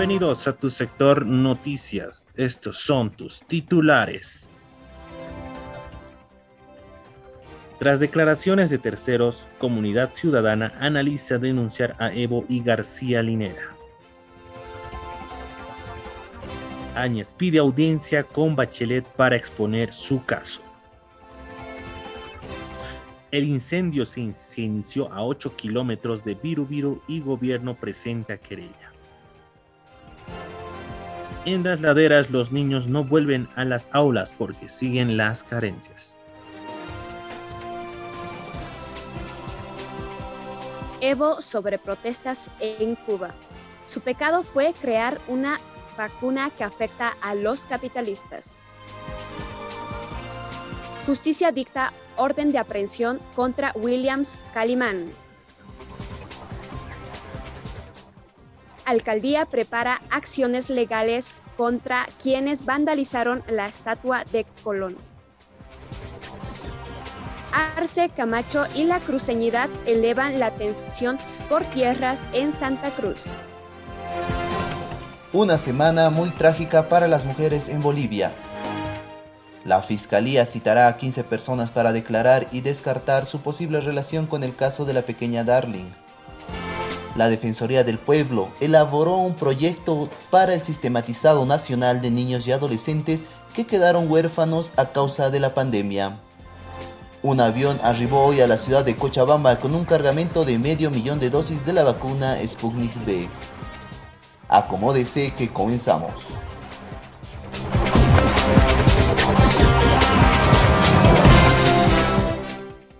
Bienvenidos a tu sector noticias. Estos son tus titulares. Tras declaraciones de terceros, Comunidad Ciudadana analiza denunciar a Evo y García Linera. Áñez pide audiencia con Bachelet para exponer su caso. El incendio se, inició a 8 kilómetros de Viru y gobierno presenta querella. En las laderas los niños no vuelven a las aulas porque siguen las carencias. Evo sobre protestas en Cuba. Su pecado fue crear una vacuna que afecta a los capitalistas. Justicia dicta orden de aprehensión contra Williams Calimán. Alcaldía prepara acciones legales contra quienes vandalizaron la estatua de Colón. Arce, Camacho y la cruceñidad elevan la tensión por tierras en Santa Cruz. Una semana muy trágica para las mujeres en Bolivia. La fiscalía citará a 15 personas para declarar y descartar su posible relación con el caso de la pequeña Darling. La Defensoría del Pueblo elaboró un proyecto para el sistematizado nacional de niños y adolescentes que quedaron huérfanos a causa de la pandemia. Un avión arribó hoy a la ciudad de Cochabamba con un cargamento de medio millón de dosis de la vacuna Sputnik V. Acomódese que comenzamos.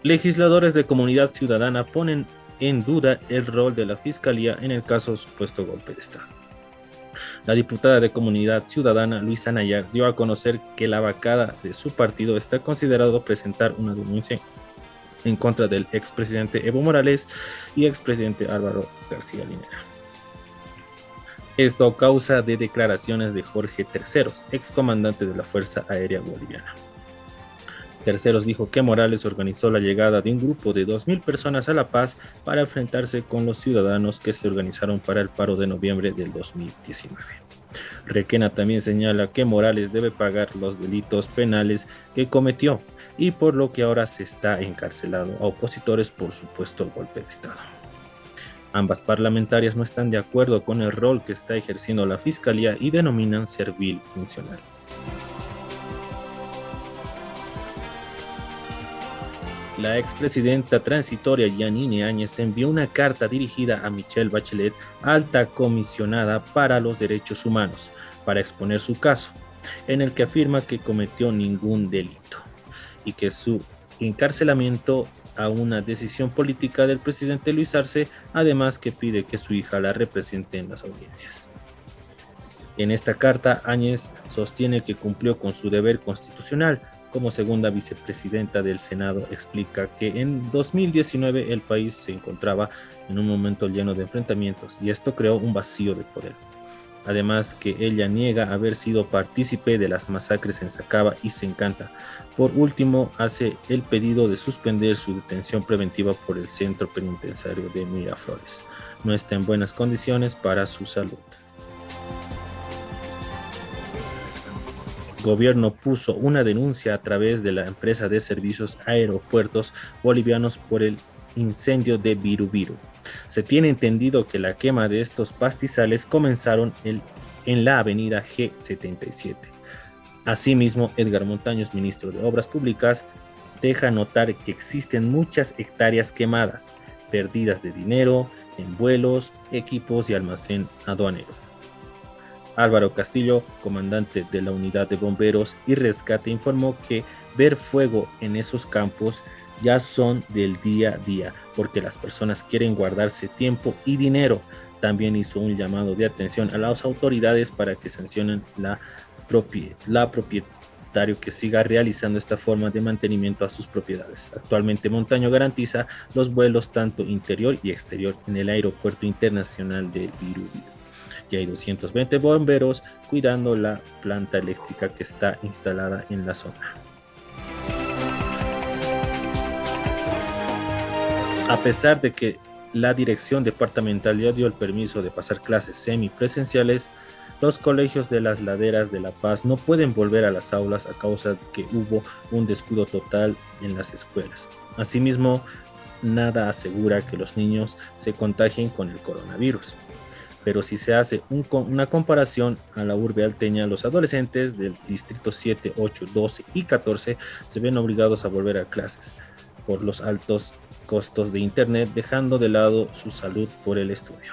Legisladores de Comunidad Ciudadana ponen en duda el rol de la Fiscalía en el caso supuesto golpe de Estado. La diputada de Comunidad Ciudadana, Luisa Nayar, dio a conocer que la vacada de su partido está considerado presentar una denuncia en contra del expresidente Evo Morales y expresidente Álvaro García Linera. Esto causa de declaraciones de Jorge Terceros, excomandante de la Fuerza Aérea Boliviana. Terceros dijo que Morales organizó la llegada de un grupo de 2.000 personas a La Paz para enfrentarse con los ciudadanos que se organizaron para el paro de noviembre del 2019. Requena también señala que Morales debe pagar los delitos penales que cometió y por lo que ahora se está encarcelado a opositores por supuesto golpe de Estado. Ambas parlamentarias no están de acuerdo con el rol que está ejerciendo la Fiscalía y denominan servil funcional. La expresidenta transitoria Yanine Áñez envió una carta dirigida a Michelle Bachelet, alta comisionada para los derechos humanos, para exponer su caso, en el que afirma que cometió ningún delito y que su encarcelamiento a una decisión política del presidente Luis Arce, además que pide que su hija la represente en las audiencias. En esta carta, Áñez sostiene que cumplió con su deber constitucional, como segunda vicepresidenta del Senado, explica que en 2019 el país se encontraba en un momento lleno de enfrentamientos y esto creó un vacío de poder. Además que ella niega haber sido partícipe de las masacres en Sacaba y se encanta. Por último, hace el pedido de suspender su detención preventiva por el centro penitenciario de Miraflores. No está en buenas condiciones para su salud. Gobierno puso una denuncia a través de la empresa de servicios aeropuertos bolivianos por el incendio de Virubiru. Se tiene entendido que la quema de estos pastizales comenzaron en la avenida G77. Asimismo, Edgar Montaños, ministro de Obras Públicas, deja notar que existen muchas hectáreas quemadas, perdidas de dinero en vuelos, equipos y almacén aduanero. Álvaro Castillo, comandante de la unidad de bomberos y rescate, informó que ver fuego en esos campos ya son del día a día, porque las personas quieren guardarse tiempo y dinero. También hizo un llamado de atención a las autoridades para que sancionen la, la propietario que siga realizando esta forma de mantenimiento a sus propiedades. Actualmente Montaño garantiza los vuelos tanto interior y exterior en el aeropuerto internacional de Virubiru y hay 220 bomberos cuidando la planta eléctrica que está instalada en la zona. A pesar de que la dirección departamental ya dio el permiso de pasar clases semipresenciales, los colegios de las laderas de La Paz no pueden volver a las aulas a causa de que hubo un descuido total en las escuelas. Asimismo, nada asegura que los niños se contagien con el coronavirus. Pero si se hace una comparación a la urbe alteña, los adolescentes del distrito 7, 8, 12 y 14 se ven obligados a volver a clases por los altos costos de Internet, dejando de lado su salud por el estudio.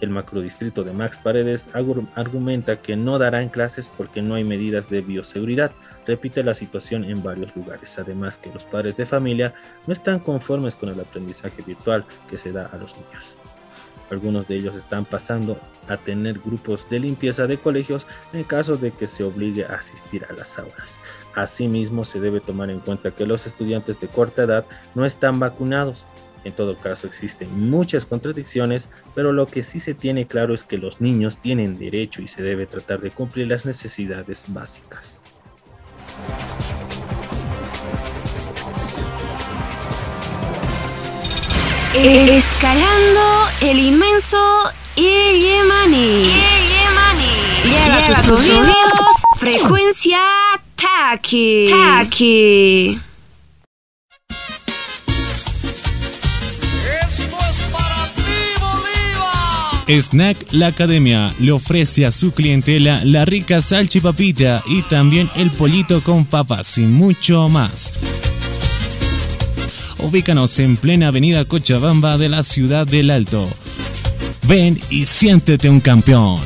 El macrodistrito de Max Paredes argumenta que no darán clases porque no hay medidas de bioseguridad. Repite la situación en varios lugares. Además que los padres de familia no están conformes con el aprendizaje virtual que se da a los niños. Algunos de ellos están pasando a tener grupos de limpieza de colegios en caso de que se obligue a asistir a las aulas. Asimismo, se debe tomar en cuenta que los estudiantes de corta edad no están vacunados en todo caso, existen muchas contradicciones, pero lo que sí se tiene claro es que los niños tienen derecho y se debe tratar de cumplir las necesidades básicas. Escalando el inmenso Yemani. Lleva tus oídos. Frecuencia Taki. Taki. Snack La Academia le ofrece a su clientela la rica salchipapita y también el pollito con papas y mucho más. Ubícanos en plena avenida Cochabamba de la ciudad del Alto. Ven y siéntete un campeón.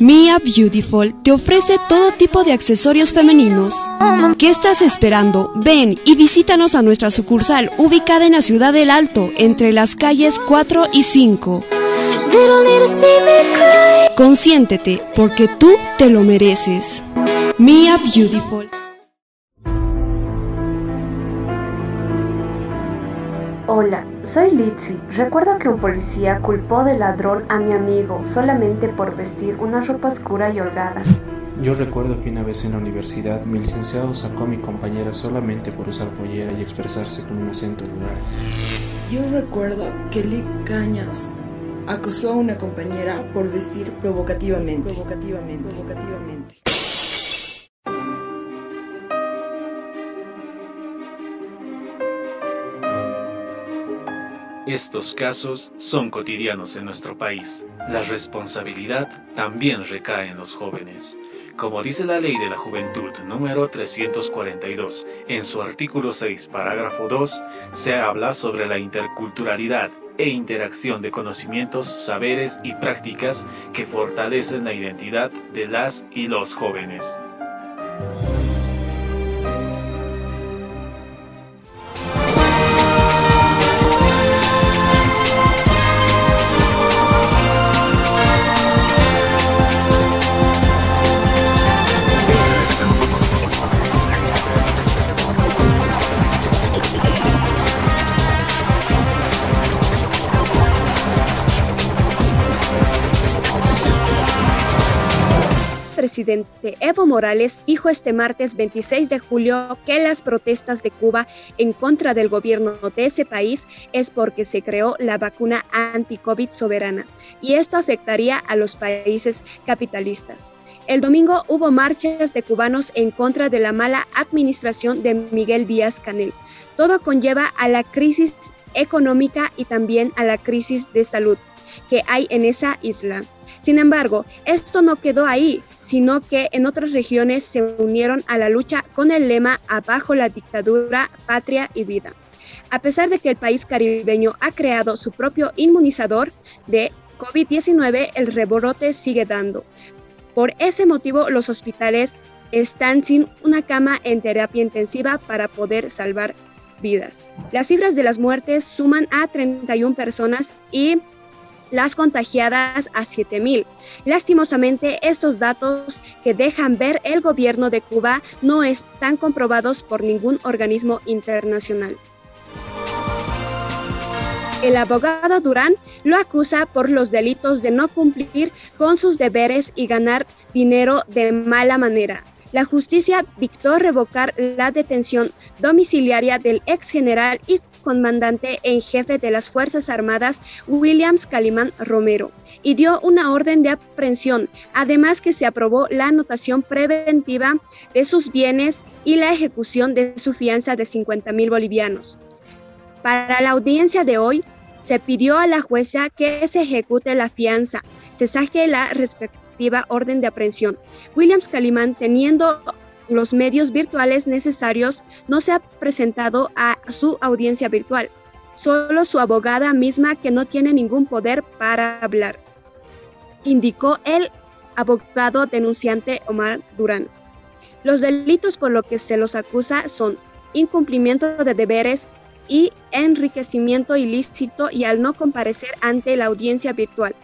Mia Beautiful te ofrece todo tipo de accesorios femeninos. ¿Qué estás esperando? Ven y visítanos a nuestra sucursal ubicada en la ciudad del Alto, entre las calles 4 y 5. Consiéntete, porque tú te lo mereces. Mia Beautiful. Hola, soy Litzy. Recuerdo que un policía culpó de ladrón a mi amigo solamente por vestir una ropa oscura y holgada. Yo recuerdo que una vez en la universidad mi licenciado sacó a mi compañera solamente por usar pollera y expresarse con un acento rural. Yo recuerdo que Lick Cañas acosó a una compañera por vestir provocativamente, provocativamente, provocativamente. Estos casos son cotidianos en nuestro país. La responsabilidad también recae en los jóvenes. Como dice la Ley de la Juventud número 342, en su artículo 6, parágrafo 2, se habla sobre la interculturalidad e interacción de conocimientos, saberes y prácticas que fortalecen la identidad de las y los jóvenes. Presidente Evo Morales dijo este martes 26 de julio que las protestas de Cuba en contra del gobierno de ese país es porque se creó la vacuna anti-COVID soberana y esto afectaría a los países capitalistas. El domingo hubo marchas de cubanos en contra de la mala administración de Miguel Díaz Canel. Todo conlleva a la crisis económica y también a la crisis de salud que hay en esa isla. Sin embargo, esto no quedó ahí, sino que en otras regiones se unieron a la lucha con el lema Abajo la dictadura, patria y vida. A pesar de que el país caribeño ha creado su propio inmunizador de COVID-19, el rebrote sigue dando. Por ese motivo, los hospitales están sin una cama en terapia intensiva para poder salvar vidas. Las cifras de las muertes suman a 31 personas y las contagiadas a 7.000. Lastimosamente, estos datos que dejan ver el gobierno de Cuba no están comprobados por ningún organismo internacional. El abogado Durán lo acusa por los delitos de no cumplir con sus deberes y ganar dinero de mala manera. la justicia dictó revocar la detención domiciliaria del ex general y comandante en jefe de las Fuerzas Armadas, Williams Calimán Romero, y dio una orden de aprehensión, además que se aprobó la anotación preventiva de sus bienes y la ejecución de su fianza de 50 mil bolivianos. Para la audiencia de hoy, se pidió a la jueza que se ejecute la fianza, se saque la respectiva orden de aprehensión. Williams Calimán, teniendo los medios virtuales necesarios, no se ha presentado a su audiencia virtual, solo su abogada misma que no tiene ningún poder para hablar, indicó el abogado denunciante Omar Durán. Los delitos por los que se los acusa son incumplimiento de deberes y enriquecimiento ilícito y al no comparecer ante la audiencia virtual.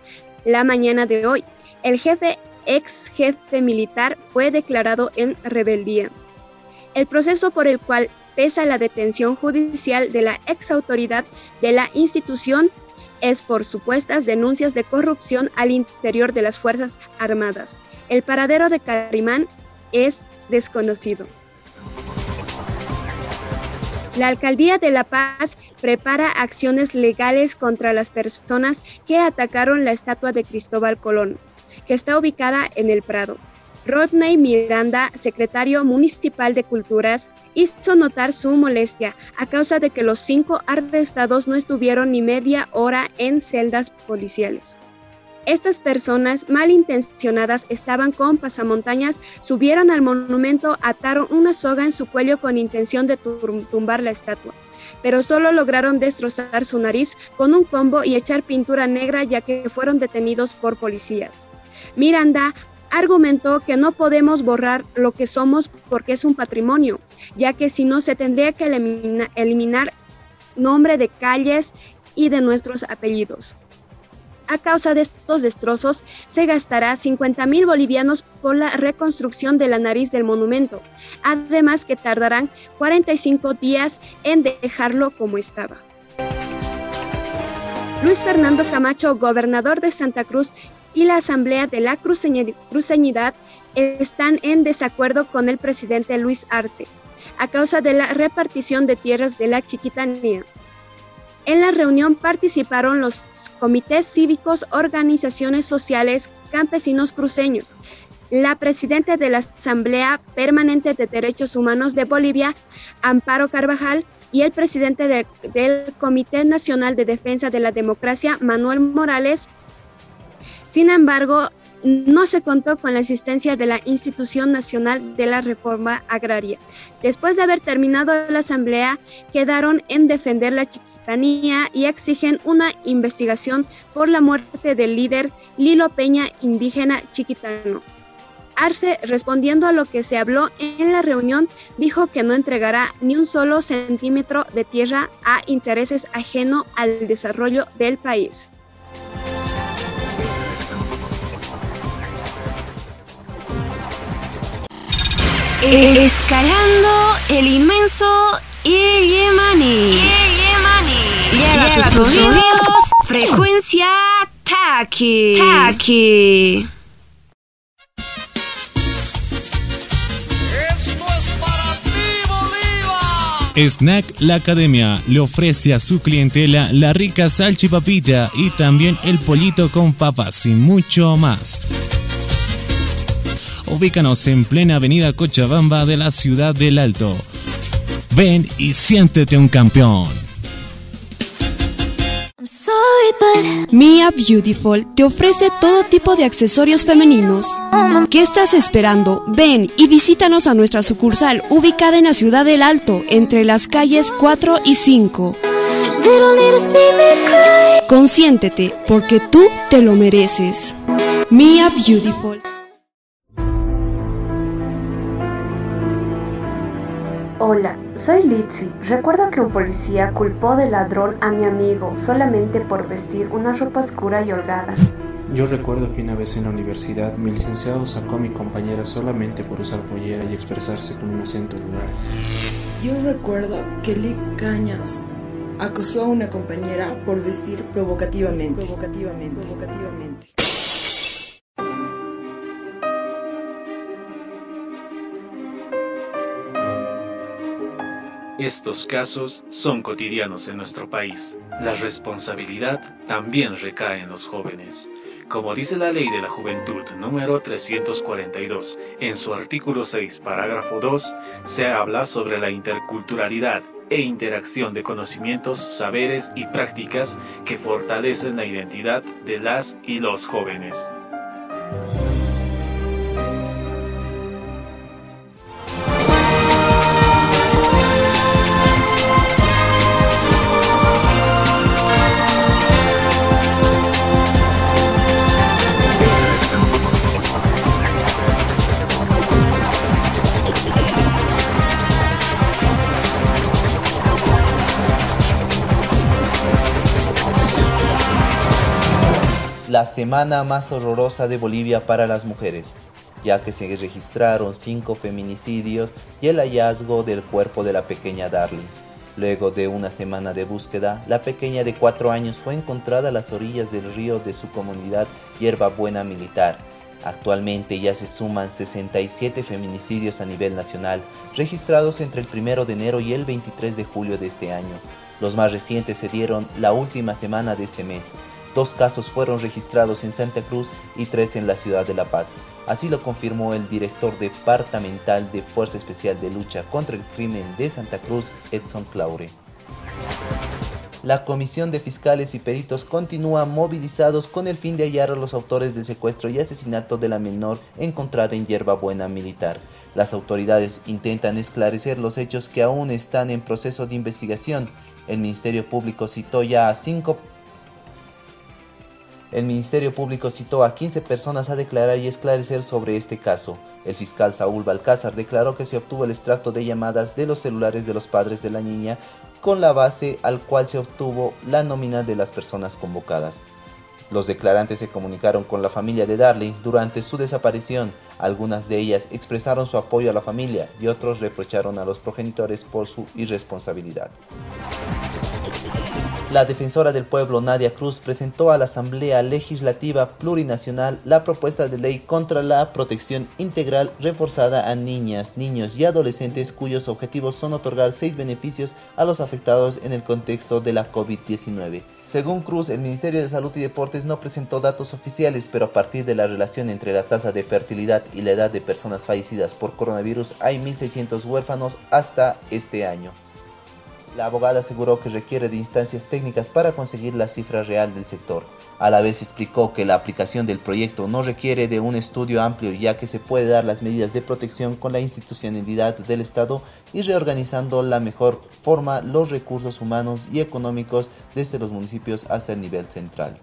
La mañana de hoy, el jefe ex jefe militar fue declarado en rebeldía. El proceso por el cual pesa la detención judicial de la ex autoridad de la institución es por supuestas denuncias de corrupción al interior de las Fuerzas Armadas. El paradero de Carimán es desconocido. La Alcaldía de La Paz prepara acciones legales contra las personas que atacaron la estatua de Cristóbal Colón que está ubicada en el Prado. Rodney Miranda, secretario municipal de Culturas, hizo notar su molestia a causa de que los cinco arrestados no estuvieron ni media hora en celdas policiales. Estas personas malintencionadas estaban con pasamontañas, subieron al monumento, ataron una soga en su cuello con intención de tumbar la estatua pero solo lograron destrozar su nariz con un combo y echar pintura negra ya que fueron detenidos por policías. Miranda argumentó que no podemos borrar lo que somos porque es un patrimonio, ya que si no se tendría que eliminar nombre de calles y de nuestros apellidos. A causa de estos destrozos, se gastará 50 mil bolivianos por la reconstrucción de la nariz del monumento, además que tardarán 45 días en dejarlo como estaba. Luis Fernando Camacho, gobernador de Santa Cruz, y la Asamblea de la Cruceñidad están en desacuerdo con el presidente Luis Arce a causa de la repartición de tierras de la Chiquitanía. En la reunión participaron los comités cívicos, organizaciones sociales, campesinos cruceños, la presidenta de la Asamblea Permanente de Derechos Humanos de Bolivia, Amparo Carvajal, y el presidente del Comité Nacional de Defensa de la Democracia, Manuel Morales, sin embargo, no se contó con la asistencia de la Institución Nacional de la Reforma Agraria. Después de haber terminado la asamblea, quedaron en defender la chiquitanía y exigen una investigación por la muerte del líder Lilo Peña, indígena chiquitano. Arce, respondiendo a lo que se habló en la reunión, dijo que no entregará ni un solo centímetro de tierra a intereses ajeno al desarrollo del país. Escalando el inmenso Yemani. Lleva tus oídos. Frecuencia Taki. Taki. Snack La Academia le ofrece a su clientela la rica salchipapita y también el pollito con papas y mucho más. Ubícanos en plena avenida Cochabamba de la ciudad del Alto. Ven y siéntete un campeón. Mia Beautiful te ofrece todo tipo de accesorios femeninos. ¿Qué estás esperando? Ven y visítanos a nuestra sucursal ubicada en la ciudad del Alto, entre las calles 4 y 5. Consiéntete, porque tú te lo mereces. Mia Beautiful. Hola, soy Litzy. Recuerdo que un policía culpó de ladrón a mi amigo solamente por vestir una ropa oscura y holgada. Yo recuerdo que una vez en la universidad mi licenciado sacó a mi compañera solamente por usar pollera y expresarse con un acento rural. Yo recuerdo que Lick Cañas acosó a una compañera por vestir provocativamente, provocativamente, provocativamente. Estos casos son cotidianos en nuestro país. La responsabilidad también recae en los jóvenes. Como dice la Ley de la Juventud número 342, en su artículo 6, parágrafo 2, se habla sobre la interculturalidad e interacción de conocimientos, saberes y prácticas que fortalecen la identidad de las y los jóvenes. Semana más horrorosa de Bolivia para las mujeres, ya que se registraron cinco feminicidios y el hallazgo del cuerpo de la pequeña Darling. Luego de una semana de búsqueda, la pequeña de cuatro años fue encontrada a las orillas del río de su comunidad Hierba Buena Militar. Actualmente ya se suman 67 feminicidios a nivel nacional, registrados entre el 1 de enero y el 23 de julio de este año. Los más recientes se dieron la última semana de este mes. Dos casos fueron registrados en Santa Cruz y tres en la ciudad de La Paz. Así lo confirmó el director departamental de Fuerza Especial de Lucha contra el Crimen de Santa Cruz, Edson Claure. La Comisión de Fiscales y Peritos continúa movilizados con el fin de hallar a los autores del secuestro y asesinato de la menor encontrada en Hierba Buena Militar. Las autoridades intentan esclarecer los hechos que aún están en proceso de investigación. El Ministerio Público citó ya a cinco el Ministerio Público citó a 15 personas a declarar y esclarecer sobre este caso. El fiscal Saúl Balcázar declaró que se obtuvo el extracto de llamadas de los celulares de los padres de la niña con la base al cual se obtuvo la nómina de las personas convocadas. Los declarantes se comunicaron con la familia de Darling durante su desaparición. Algunas de ellas expresaron su apoyo a la familia y otros reprocharon a los progenitores por su irresponsabilidad. La defensora del pueblo Nadia Cruz presentó a la Asamblea Legislativa Plurinacional la propuesta de ley contra la protección integral reforzada a niñas, niños y adolescentes cuyos objetivos son otorgar seis beneficios a los afectados en el contexto de la COVID-19. Según Cruz, el Ministerio de Salud y Deportes no presentó datos oficiales, pero a partir de la relación entre la tasa de fertilidad y la edad de personas fallecidas por coronavirus, hay 1.600 huérfanos hasta este año. La abogada aseguró que requiere de instancias técnicas para conseguir la cifra real del sector. A la vez explicó que la aplicación del proyecto no requiere de un estudio amplio ya que se puede dar las medidas de protección con la institucionalidad del Estado y reorganizando la mejor forma los recursos humanos y económicos desde los municipios hasta el nivel central.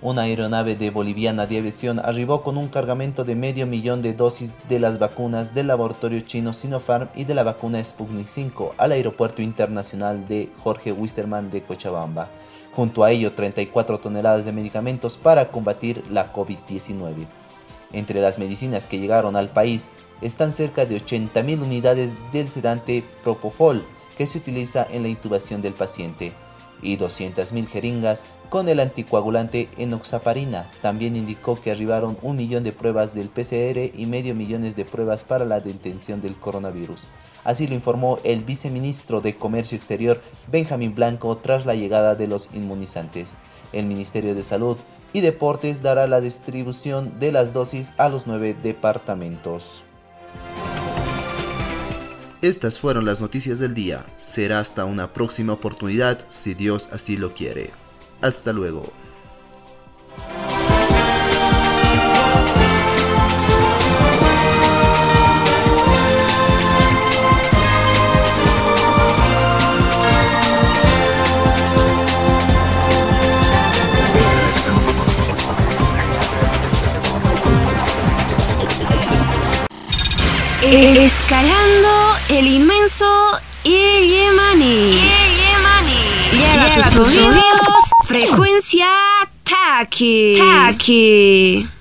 Una aeronave de Boliviana de Aviación arribó con un cargamento de medio millón de dosis de las vacunas del laboratorio chino Sinopharm y de la vacuna Sputnik 5 al aeropuerto internacional de Jorge Wisterman de Cochabamba. Junto a ello, 34 toneladas de medicamentos para combatir la COVID-19. Entre las medicinas que llegaron al país están cerca de 80.000 unidades del sedante Propofol que se utiliza en la intubación del paciente y 200.000 jeringas con el anticoagulante enoxaparina. También indicó que arribaron un millón de pruebas del PCR y medio millones de pruebas para la detención del coronavirus. Así lo informó el viceministro de Comercio Exterior Benjamín Blanco tras la llegada de los inmunizantes. El Ministerio de Salud y Deportes dará la distribución de las dosis a los nueve departamentos. Estas fueron las noticias del día. Será hasta una próxima oportunidad si Dios así lo quiere. Hasta luego. Escalando el inmenso Yemani. Llega a tus oídos frecuencia Taki. Taki.